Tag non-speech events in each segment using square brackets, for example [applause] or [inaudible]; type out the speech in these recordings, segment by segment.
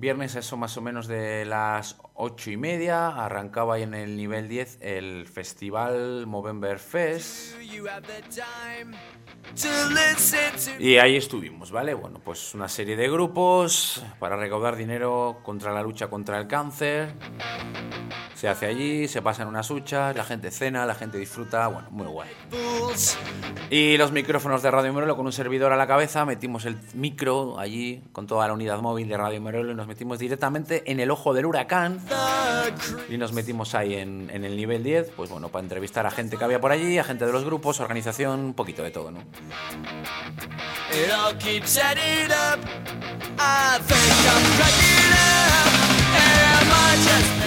Viernes eso más o menos de las ocho y media, arrancaba ahí en el nivel 10 el festival Movember Fest. Y ahí estuvimos, ¿vale? Bueno, pues una serie de grupos para recaudar dinero contra la lucha contra el cáncer. Se hace allí, se pasan unas huchas, la gente cena, la gente disfruta, bueno, muy guay. Y los micrófonos de Radio Merolo con un servidor a la cabeza, metimos el micro allí con toda la unidad móvil de Radio Merolo y nos metimos directamente en el ojo del huracán y nos metimos ahí en, el nivel 10, pues bueno, para entrevistar a gente que había por allí, a gente de los grupos, organización, un poquito de todo, ¿no?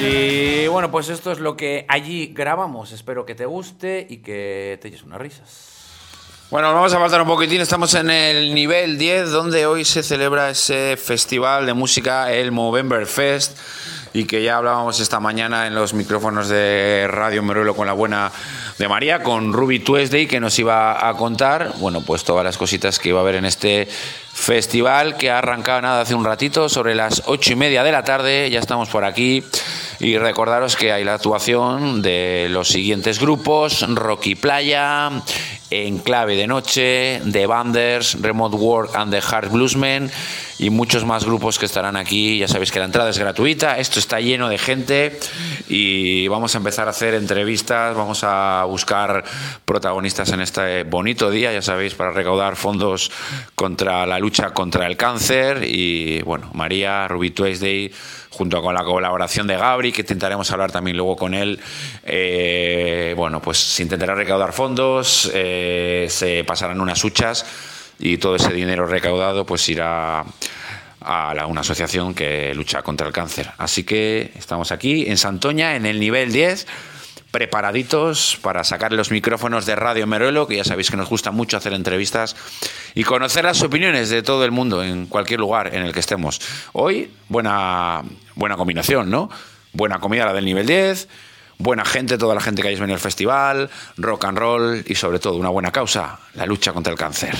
Y bueno, pues esto es lo que allí grabamos. Espero que te guste y que te eches unas risas. Bueno, vamos a faltar un poquitín. Estamos en el nivel 10, donde hoy se celebra ese festival de música, el Movember Fest, y que ya hablábamos esta mañana en los micrófonos de Radio Meruelo con la buena de María, con Ruby Tuesday, que nos iba a contar, bueno, pues todas las cositas que iba a haber en este festival, que ha arrancado nada hace un ratito, sobre las ocho y media de la tarde. Ya estamos por aquí. Y recordaros que hay la actuación de los siguientes grupos: Rocky Playa, Enclave de Noche, The Banders, Remote Work and the Hard Bluesmen y muchos más grupos que estarán aquí. Ya sabéis que la entrada es gratuita, esto está lleno de gente y vamos a empezar a hacer entrevistas, vamos a buscar protagonistas en este bonito día, ya sabéis, para recaudar fondos contra la lucha contra el cáncer y bueno, María, Ruby Tuesday junto con la colaboración de Gabri, que intentaremos hablar también luego con él. eh, bueno, pues se intentará recaudar fondos, eh, se pasarán unas huchas y todo ese dinero recaudado pues irá a la- una asociación que lucha contra el cáncer. Así que estamos aquí en Santoña, en el nivel 10, preparaditos para sacar los micrófonos de Radio Meruelo, que ya sabéis que nos gusta mucho hacer entrevistas y conocer las opiniones de todo el mundo en cualquier lugar en el que estemos. Hoy, buena, buena combinación, ¿no? Buena comida la del nivel 10, buena gente, toda la gente que hayáis venido al festival, rock and roll y sobre todo una buena causa, la lucha contra el cáncer.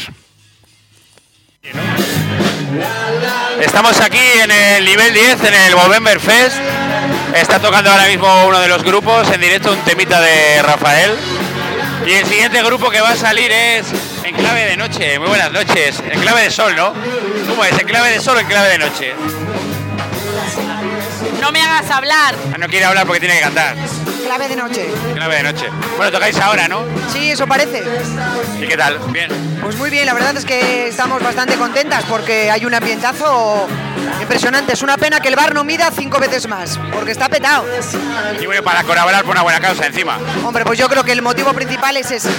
Estamos aquí en el nivel 10, en el Movember Fest. Está tocando ahora mismo uno de los grupos, en directo un temita de Rafael. Y el siguiente grupo que va a salir es En Clave de Noche. Muy buenas noches. En Clave de Sol, ¿no? ¿Cómo es? ¿En Clave de Sol o en Clave de Noche? No me hagas hablar. Ah, no quiere hablar porque tiene que cantar. Clave de noche. De Noche. Bueno, tocáis ahora, ¿no? Sí, eso parece. ¿Y qué tal? Bien. Pues muy bien, la verdad es que estamos bastante contentas porque hay un ambientazo impresionante. Es una pena que el bar no mida cinco veces más, porque está petado. Y bueno, para colaborar por una buena causa encima. Hombre, pues yo creo que el motivo principal es ese,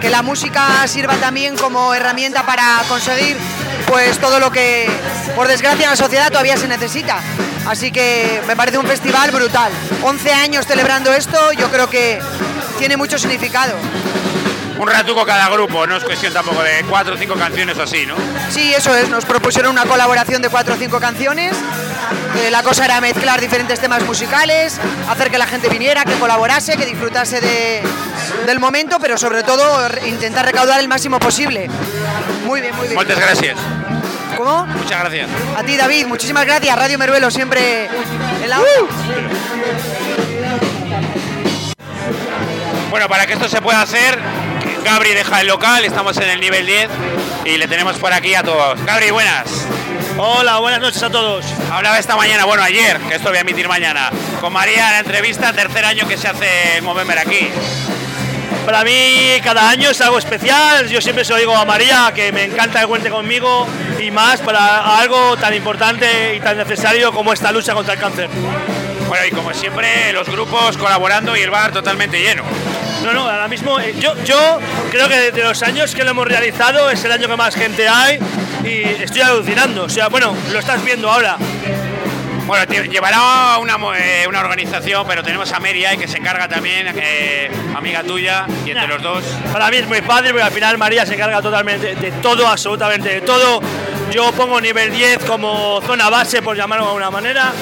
que la música sirva también como herramienta para conseguir pues todo lo que por desgracia en la sociedad todavía se necesita. Así que me parece un festival brutal. 11 años celebrando esto, yo creo que tiene mucho significado. Un ratuco cada grupo, no es cuestión tampoco de cuatro o cinco canciones o así, ¿no? Sí, eso es, nos propusieron una colaboración de cuatro o cinco canciones. Eh, la cosa era mezclar diferentes temas musicales, hacer que la gente viniera, que colaborase, que disfrutase de- del momento, pero sobre todo intentar recaudar el máximo posible. Muy bien, muy bien. Muchas gracias. ¿Cómo? Muchas gracias. A ti, David, muchísimas gracias. Radio Meruelo siempre en la Bueno, para que esto se pueda hacer, Gabri deja el local, estamos en el nivel 10 y le tenemos por aquí a todos. Gabri, buenas. Hola, buenas noches a todos. Hablaba esta mañana, bueno, ayer, que esto voy a emitir mañana, con María la entrevista, tercer año que se hace el Movember aquí. Para mí cada año es algo especial. Yo siempre se lo digo a María que me encanta que cuente conmigo y más para algo tan importante y tan necesario como esta lucha contra el cáncer. Bueno, y como siempre, los grupos colaborando y el bar totalmente lleno. No, no, ahora mismo eh, yo, yo creo que de los años que lo hemos realizado es el año que más gente hay y estoy alucinando. O sea, bueno, lo estás viendo ahora. Bueno, llevará una, eh, una organización, pero tenemos a Mary que se encarga también, eh, amiga tuya, y entre los dos. Para mí es muy fácil porque al final María se encarga totalmente de todo, absolutamente de todo. Yo pongo nivel 10 como zona base, por llamarlo de alguna manera,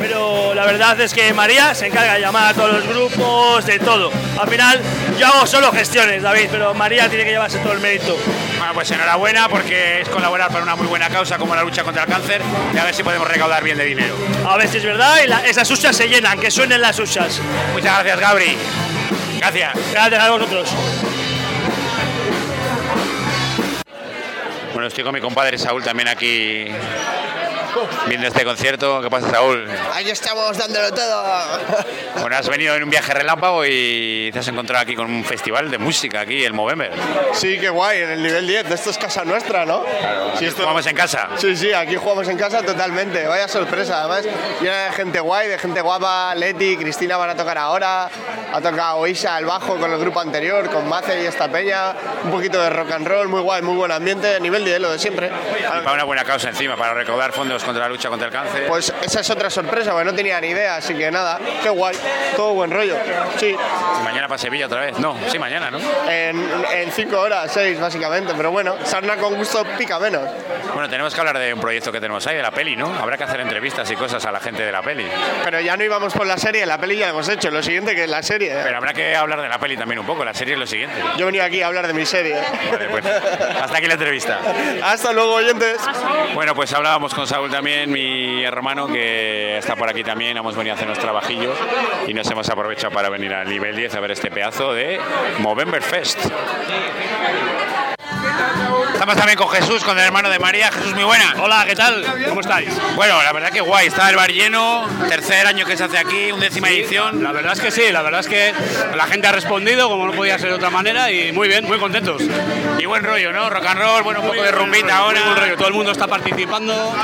pero la verdad es que María se encarga de llamar a todos los grupos, de todo. Al final yo hago solo gestiones, David, pero María tiene que llevarse todo el mérito. Bueno, pues enhorabuena porque es colaborar para una muy buena causa como la lucha contra el cáncer y a ver si podemos recaudar bien de dinero. A ver si es verdad y la- esas huchas se llenan, que suenen las huchas. Muchas gracias, Gabri. Gracias. Gracias a vosotros. Bueno, estoy con mi compadre Saúl también aquí viendo este concierto. ¿Qué pasa, Saúl? Aquí estamos dándolo todo. Bueno, has venido en un viaje relámpago y te has encontrado aquí con un festival de música aquí, el Movember. Sí, qué guay, en el nivel 10. Esto es casa nuestra, ¿no? Sí, esto... Jugamos en casa. Sí, sí, aquí jugamos en casa totalmente. Vaya sorpresa, además. Llena de gente guay, de gente guapa. Leti, Cristina van a tocar ahora. Ha tocado Isha al bajo con el grupo anterior, con Mace y esta peña. Un poquito de rock and roll, muy guay, muy buen ambiente. Nivel 10, lo de siempre. Y para una buena causa encima, para recaudar fondos contra la lucha contra el cáncer. Pues esa es otra sorpresa, porque no tenía ni idea, así que nada, qué guay, todo buen rollo. Sí, mañana para Sevilla otra vez. No, sí, mañana, ¿no? en, en cinco horas, seis básicamente, pero bueno, sarna con gusto pica menos. Bueno, tenemos que hablar de un proyecto que tenemos ahí, de la peli, ¿no? Habrá que hacer entrevistas y cosas a la gente de la peli. Pero ya no íbamos por la serie, la peli ya la hemos hecho, lo siguiente que es la serie. Pero habrá que hablar de la peli también un poco, la serie es lo siguiente. Yo venido aquí a hablar de mi serie. Vale, pues, hasta aquí la entrevista. Hasta luego, oyentes. Bueno, pues hablábamos con Saúl también, mi hermano, que está por aquí también. Hemos venido a hacer unos trabajillos y nos hemos aprovechado para venir al nivel 10 a ver este pedazo de Movember Fest. Estamos también con Jesús, con el hermano de María. Jesús, muy buena. Hola, ¿qué tal? ¿Cómo estáis? Bueno, la verdad que guay. Está el bar lleno, tercer año que se hace aquí, undécima edición. La verdad es que sí, la verdad es que la gente ha respondido como no podía ser de otra manera y muy bien, muy contentos. Y buen rollo, ¿no? Rock and roll, bueno, un poco de rumbita ahora. Buen rollo, todo el mundo está participando,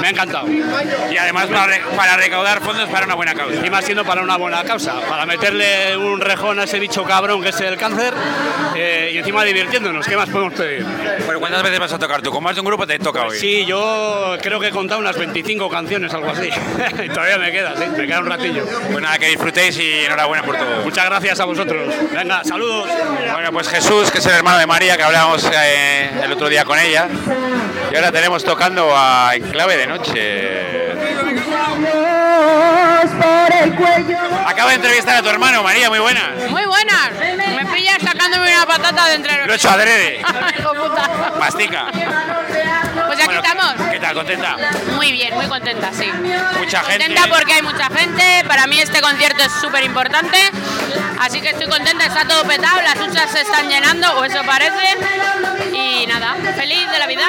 me ha encantado. Y además para, re- para recaudar fondos para una buena causa. Y más siendo para una buena causa, para meterle un rejón a ese bicho cabrón que es el cáncer eh, y encima divirtiéndonos, ¿qué más podemos pedir? Bueno, ¿cuántas veces vas a tocar tú? Con más de un grupo te toca hoy. Sí, yo creo que he contado unas 25 canciones, algo así. y todavía me queda, sí, me queda un ratillo. Pues nada, que disfrutéis y enhorabuena por todo. Muchas gracias a vosotros. Venga, saludos. Bueno, pues Jesús, que es el hermano de María, que hablábamos eh, el otro día con ella. Y ahora tenemos tocando a En Clave de Noche. Acaba de entrevistar a tu hermano, María, muy buena. Muy buenas. De los. Lo he hecho adrede. [laughs] Mastica. Pues aquí Bueno, estamos. ¿Qué tal? ¿Contenta? Muy bien, muy contenta, sí. Mucha gente. Contenta porque hay mucha gente. Para mí este concierto es súper importante. Así que estoy contenta, está todo petado, las huchas se están llenando, o eso parece. Y nada, feliz de la vida.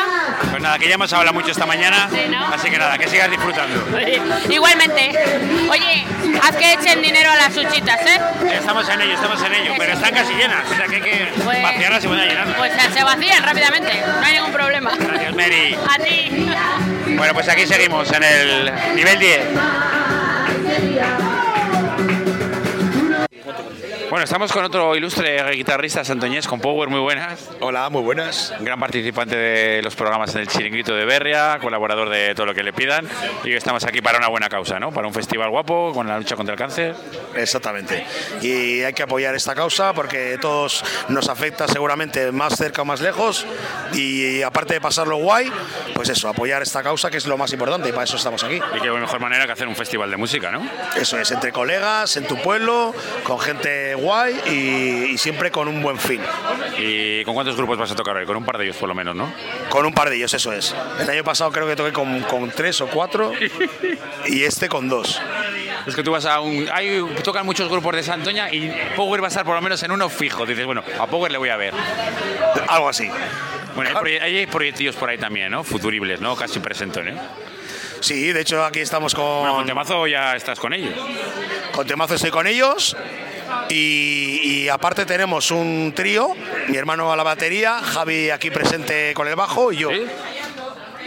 Nada, que ya hemos hablado mucho esta mañana. Sí, ¿no? Así que nada, que sigas disfrutando. Igualmente. Oye, haz que echen dinero a las huchitas, ¿eh? Estamos en ello, estamos en ello. Pero están casi llenas. O sea que hay que Pues- vaciarlas y vayan llenando. Pues se vacían rápidamente, no hay ningún problema. Gracias, Mary. A ti. Bueno, pues aquí seguimos en el nivel 10. Bueno, estamos con otro ilustre guitarrista santoñés con Power, muy buenas. Hola, muy buenas. Gran participante de los programas en el Chiringuito de Berria, colaborador de todo lo que le pidan. Y estamos aquí para una buena causa, ¿no? Para un festival guapo, con la lucha contra el cáncer. Exactamente. Y hay que apoyar esta causa porque todos nos afecta seguramente más cerca o más lejos. Y aparte de pasarlo guay, pues eso, apoyar esta causa que es lo más importante y para eso estamos aquí. Y qué mejor manera que hacer un festival de música, ¿no? Eso es, entre colegas, en tu pueblo, con gente guay y, y siempre con un buen fin. ¿Y con cuántos grupos vas a tocar hoy? Con un par de ellos por lo menos, ¿no? Con un par de ellos, eso es. El año pasado creo que toqué con, con tres o cuatro y este con dos. Es que tú vas a un... Hay, tocan muchos grupos de Santoña y Power va a estar por lo menos en uno fijo. Dices, bueno, a Power le voy a ver. Algo así. Bueno, hay, proye- hay proyectillos por ahí también, ¿no? Futuribles, ¿no? Casi presentes, ¿no? Sí, de hecho aquí estamos con... Bueno, con Temazo ya estás con ellos. Con Temazo estoy con ellos. Y, aparte tenemos un trío, mi hermano a la batería, Javi aquí presente con el bajo y yo.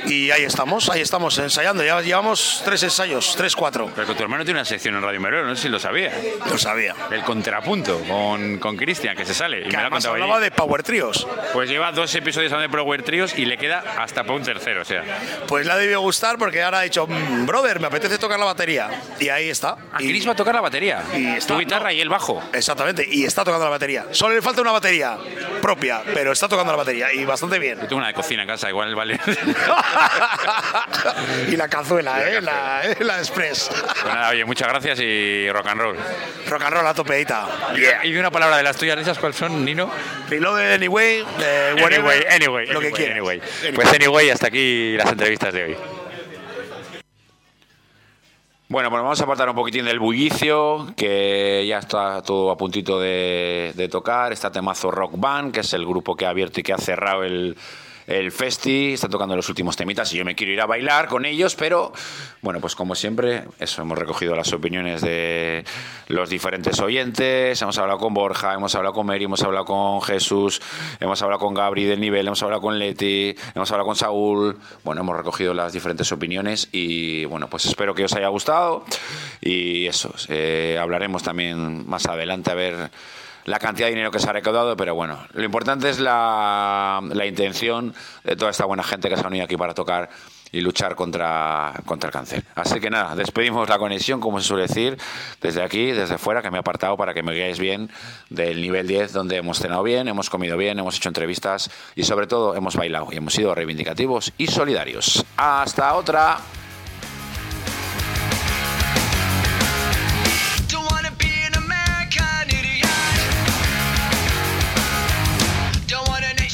Y ahí estamos, ahí estamos ensayando. Ya llevamos tres ensayos, tres, cuatro. Pero que tu hermano tiene una sección en Radio Merero, no sé si lo sabía. Lo sabía. El contrapunto con con Cristian, que se sale. Y Que me lo ha hablaba allí. de Power Trios. Pues lleva dos episodios de Power Trios y le queda hasta para un tercero, o sea. Pues le ha debido gustar porque ahora ha dicho, "Mm, brother, me apetece tocar la batería. Y ahí está. A Y- Chris va a tocar la batería. Y está- tu guitarra y el bajo. Exactamente, y está tocando la batería. Solo le falta una batería. Propia, pero está tocando la batería y bastante bien. Yo tengo una de cocina en casa, igual vale. [laughs] y la cazuela, ¿eh? La, eh, [laughs] la express. Pues nada, oye, muchas gracias y rock and roll. Rock and roll a topeita. Y una palabra de las tuyas, ¿de esas cuáles son, Nino? Reloaded Anyway, eh, whatever, Anyway, anyway, lo que anyway, quieras. anyway. Pues anyway, hasta aquí las entrevistas de hoy. Bueno, pues vamos a apartar un poquitín del bullicio, que ya está todo a puntito de, de tocar. Está temazo Rock Band, que es el grupo que ha abierto y que ha cerrado el, el festi. Está tocando los últimos temitas y yo me quiero ir a bailar con ellos, pero bueno, pues como siempre, eso, hemos recogido las opiniones de los diferentes oyentes. Hemos hablado con Borja, hemos hablado con Mary, hemos hablado con Jesús, hemos hablado con Gabri del nivel, hemos hablado con Leti, hemos hablado con Saúl. Bueno, hemos recogido las diferentes opiniones y bueno, pues espero que os haya gustado. Y eso, eh, hablaremos también más adelante a ver la cantidad de dinero que se ha recaudado, pero bueno, lo importante es la, la intención de toda esta buena gente que se ha unido aquí para tocar y luchar contra, contra el cáncer. Así que nada, despedimos la conexión, como se suele decir, desde aquí, desde fuera, que me he apartado para que me veáis bien del nivel 10, donde hemos cenado bien, hemos comido bien, hemos hecho entrevistas y sobre todo hemos bailado y hemos sido reivindicativos y solidarios. Hasta otra.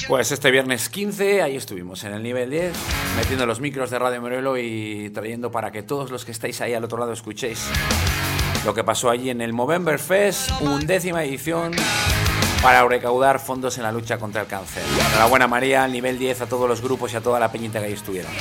Pues este viernes 15, ahí estuvimos en el nivel 10, metiendo los micros de Radio Morelo y trayendo para que todos los que estáis ahí al otro lado escuchéis lo que pasó allí en el Movember Fest, undécima edición para recaudar fondos en la lucha contra el cáncer. Enhorabuena María, nivel 10 a todos los grupos y a toda la peñita que ahí estuvieron.